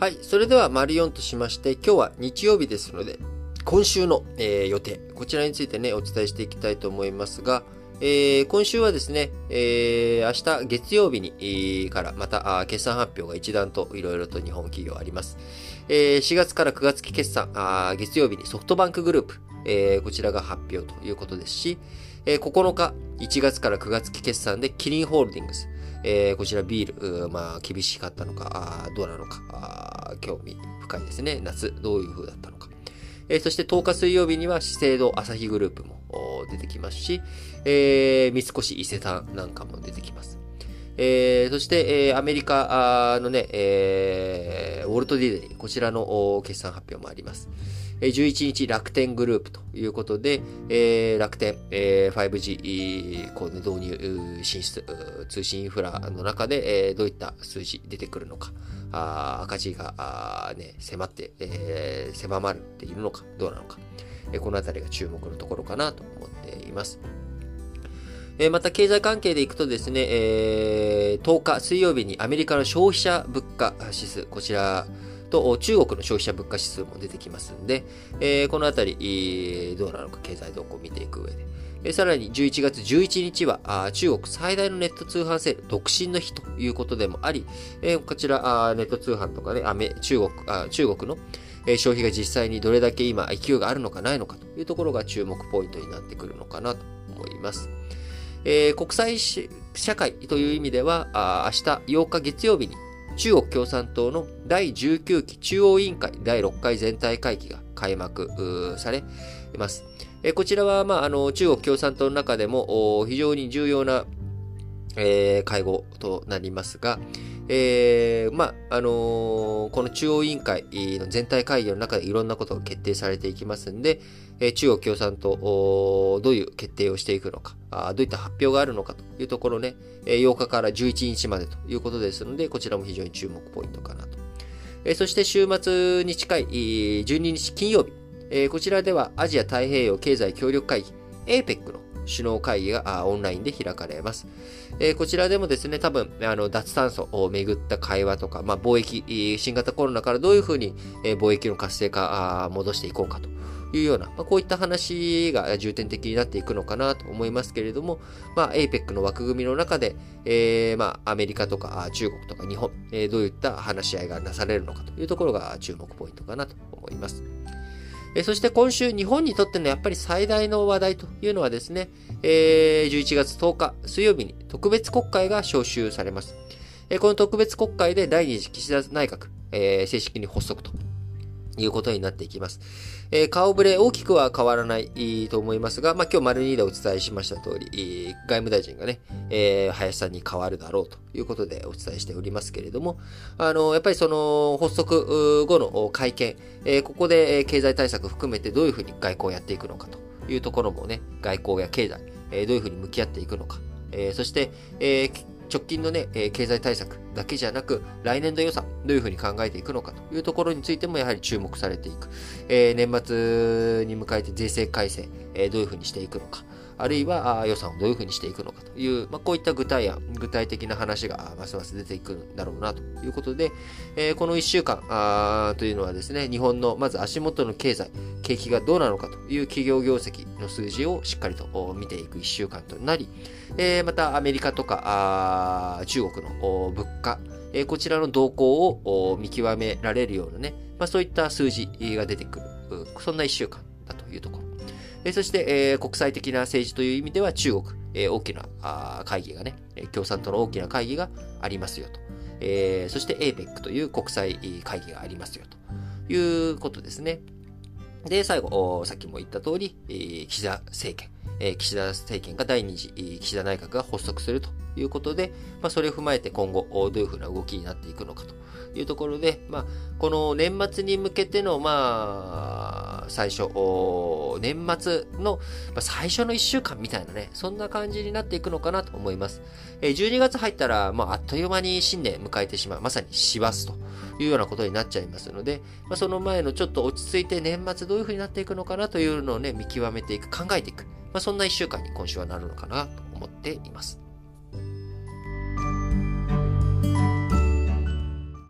はい。それでは、丸4としまして、今日は日曜日ですので、今週の、えー、予定、こちらについてね、お伝えしていきたいと思いますが、えー、今週はですね、えー、明日月曜日に、えー、からまた決算発表が一段といろいろと日本企業あります。えー、4月から9月期決算、あ月曜日にソフトバンクグループ、えー、こちらが発表ということですし、えー、9日、1月から9月期決算でキリンホールディングス、えー、こちらビール、まあ、厳しかったのか、どうなのか興味深いですね。夏、どういう風だったのか。えー、そして10日水曜日には資生堂朝日グループも出てきますし、えー、三越伊勢丹なんかも出てきます。えー、そして、えー、アメリカのね、えー、ウォルト・ディズニー、こちらの決算発表もあります。11日楽天グループということで、えー、楽天、えー、5G こう、ね、導入進出、通信インフラの中で、えー、どういった数字出てくるのか、あ赤字があ、ね、迫って、えー、狭まっているのか、どうなのか、えー、このあたりが注目のところかなと思っています。えまた経済関係でいくとですね、えー、10日水曜日にアメリカの消費者物価指数、こちら、と中国の消費者物価指数も出てきますんで、えー、このあたり、どうなのか経済動向を見ていく上で。えさらに11月11日はあ中国最大のネット通販セール、独身の日ということでもあり、えー、こちらあネット通販とかね、アメ中国あ中国の、え、消費が実際にどれだけ今勢いがあるのかないのかというところが注目ポイントになってくるのかなと思います。えー、国際社会という意味では、あ明日8日月曜日に中国共産党の第19期中央委員会第6回全体会議が開幕されます。こちらは、まあ、あの、中国共産党の中でも非常に重要な、えー、会合となりますが、えー、まあ、あのー、この中央委員会の全体会議の中でいろんなことが決定されていきますんで、え、中国共産党、どういう決定をしていくのかあ、どういった発表があるのかというところね、8日から11日までということですので、こちらも非常に注目ポイントかなと。え、そして週末に近い12日金曜日、え、こちらではアジア太平洋経済協力会議 APEC の首脳会議がオンラインで開かれます。えー、こちらでもですね、多分、あの、脱炭素をめぐった会話とか、まあ、貿易、新型コロナからどういうふうに、え貿易の活性化あ、戻していこうかというような、まあ、こういった話が重点的になっていくのかなと思いますけれども、まあ、APEC の枠組みの中で、えー、まあ、アメリカとか中国とか日本、えー、どういった話し合いがなされるのかというところが注目ポイントかなと思います。えそして今週、日本にとってのやっぱり最大の話題というのはですね、えー、11月10日水曜日に特別国会が召集されます。えこの特別国会で第2次岸田内閣、えー、正式に発足ということになっていきます。えー、顔ぶれ大きくは変わらないと思いますが、まあ、今日丸2でお伝えしました通り、外務大臣がね、えー、林さんに変わるだろうということでお伝えしておりますけれども、あの、やっぱりその発足後の会見、えー、ここで経済対策含めてどういうふうに外交をやっていくのかというところもね、外交や経済、え、どういうふうに向き合っていくのか、え、そして、え直近のね、経済対策だけじゃなく、来年度予算、どういうふうに考えていくのかというところについてもやはり注目されていく。えー、年末に迎えて税制改正、えー、どういうふうにしていくのか。あるいは予算をどういうふうにしていくのかという、まあ、こういった具体案、具体的な話がますます出ていくんだろうなということで、えー、この1週間あというのはですね、日本のまず足元の経済、景気がどうなのかという企業業績の数字をしっかりと見ていく1週間となり、えー、またアメリカとか中国の物価、えー、こちらの動向を見極められるようなね、まあ、そういった数字が出てくる、そんな1週間だというところ。えそして、えー、国際的な政治という意味では中国、えー、大きなあ会議がね、共産党の大きな会議がありますよと。えー、そして APEC という国際会議がありますよということですね。で、最後、さっきも言った通り、え、岸田政権、え、岸田政権が第二次岸田内閣が発足するということで、まあ、それを踏まえて今後、どういうふうな動きになっていくのかというところで、まあ、この年末に向けての、まあ、最初、年末の最初の1週間みたいなね、そんな感じになっていくのかなと思います。12月入ったら、まあ、あっという間に新年迎えてしまう、まさに師走というようなことになっちゃいますので、まあ、その前のちょっと落ち着いて年末どういうふうになっていくのかなというのをね、見極めていく、考えていく、まあ、そんな1週間に今週はなるのかなと思っています。